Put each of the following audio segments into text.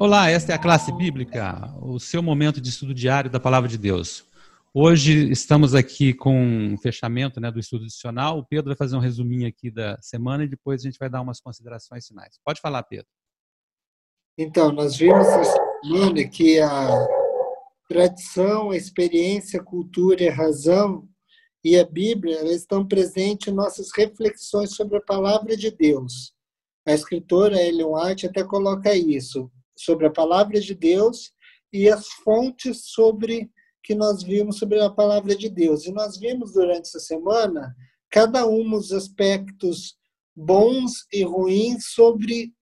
Olá, esta é a classe bíblica, o seu momento de estudo diário da palavra de Deus. Hoje estamos aqui com o fechamento né, do estudo adicional. O Pedro vai fazer um resuminho aqui da semana e depois a gente vai dar umas considerações finais. Pode falar, Pedro. Então, nós vimos essa semana que a tradição, a experiência, a cultura e a razão e a Bíblia estão presentes em nossas reflexões sobre a palavra de Deus. A escritora Ellen White até coloca isso sobre a palavra de Deus e as fontes sobre que nós vimos sobre a palavra de Deus. E nós vimos durante essa semana cada um dos aspectos bons e ruins sobre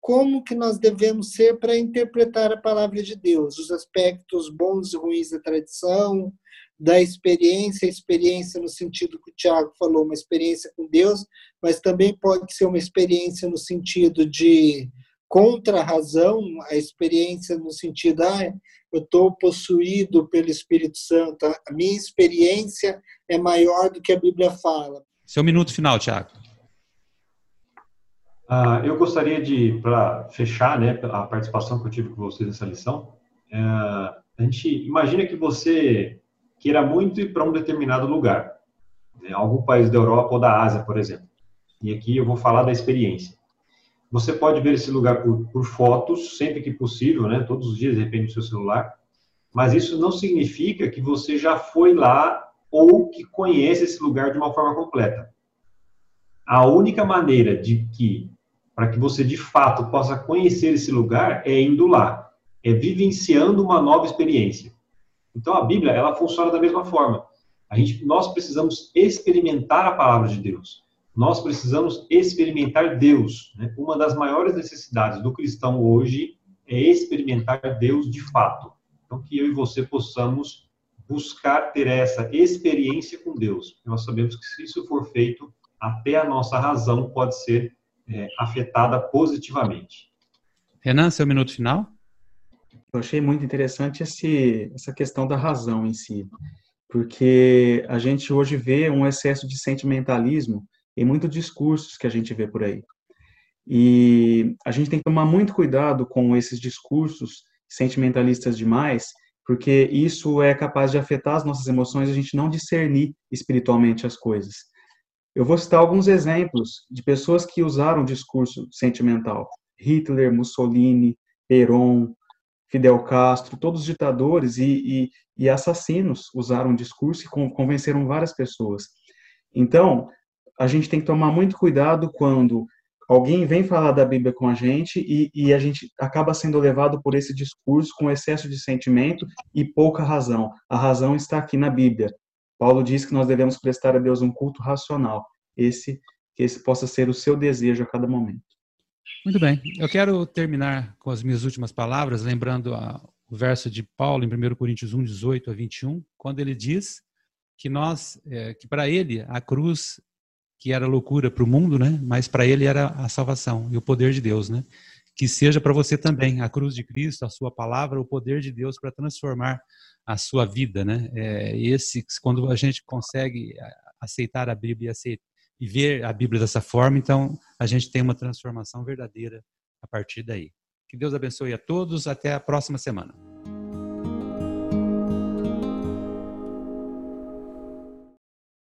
como que nós devemos ser para interpretar a palavra de Deus, os aspectos bons e ruins da tradição, da experiência, experiência no sentido que o Tiago falou, uma experiência com Deus, mas também pode ser uma experiência no sentido de contra a razão, a experiência no sentido, ah, eu estou possuído pelo Espírito Santo, a minha experiência é maior do que a Bíblia fala. Seu minuto final, Tiago. Ah, eu gostaria de, para fechar né, a participação que eu tive com vocês nessa lição, é, a gente imagina que você queira muito ir para um determinado lugar, né, algum país da Europa ou da Ásia, por exemplo. E aqui eu vou falar da experiência. Você pode ver esse lugar por, por fotos, sempre que possível, né? Todos os dias, de repente, no seu celular. Mas isso não significa que você já foi lá ou que conhece esse lugar de uma forma completa. A única maneira de que, para que você de fato possa conhecer esse lugar, é indo lá, é vivenciando uma nova experiência. Então a Bíblia, ela funciona da mesma forma. A gente, nós precisamos experimentar a palavra de Deus nós precisamos experimentar Deus. Né? Uma das maiores necessidades do cristão hoje é experimentar Deus de fato. Então, que eu e você possamos buscar ter essa experiência com Deus. Nós sabemos que se isso for feito, até a nossa razão pode ser é, afetada positivamente. Renan, seu minuto final? Eu achei muito interessante esse, essa questão da razão em si, porque a gente hoje vê um excesso de sentimentalismo em muitos discursos que a gente vê por aí. E a gente tem que tomar muito cuidado com esses discursos sentimentalistas demais, porque isso é capaz de afetar as nossas emoções, a gente não discernir espiritualmente as coisas. Eu vou citar alguns exemplos de pessoas que usaram discurso sentimental. Hitler, Mussolini, Perón, Fidel Castro, todos os ditadores e, e, e assassinos usaram discurso e convenceram várias pessoas. Então, a gente tem que tomar muito cuidado quando alguém vem falar da Bíblia com a gente e, e, a gente acaba sendo levado por esse discurso com excesso de sentimento e pouca razão. A razão está aqui na Bíblia. Paulo diz que nós devemos prestar a Deus um culto racional. Esse que esse possa ser o seu desejo a cada momento. Muito bem. Eu quero terminar com as minhas últimas palavras, lembrando a, o verso de Paulo em 1 Coríntios 1, 18 a 21, quando ele diz que nós, é, que para ele a cruz que era loucura para o mundo, né? Mas para ele era a salvação e o poder de Deus, né? Que seja para você também a cruz de Cristo, a sua palavra, o poder de Deus para transformar a sua vida, né? É esse quando a gente consegue aceitar a Bíblia e, e ver a Bíblia dessa forma, então a gente tem uma transformação verdadeira a partir daí. Que Deus abençoe a todos. Até a próxima semana.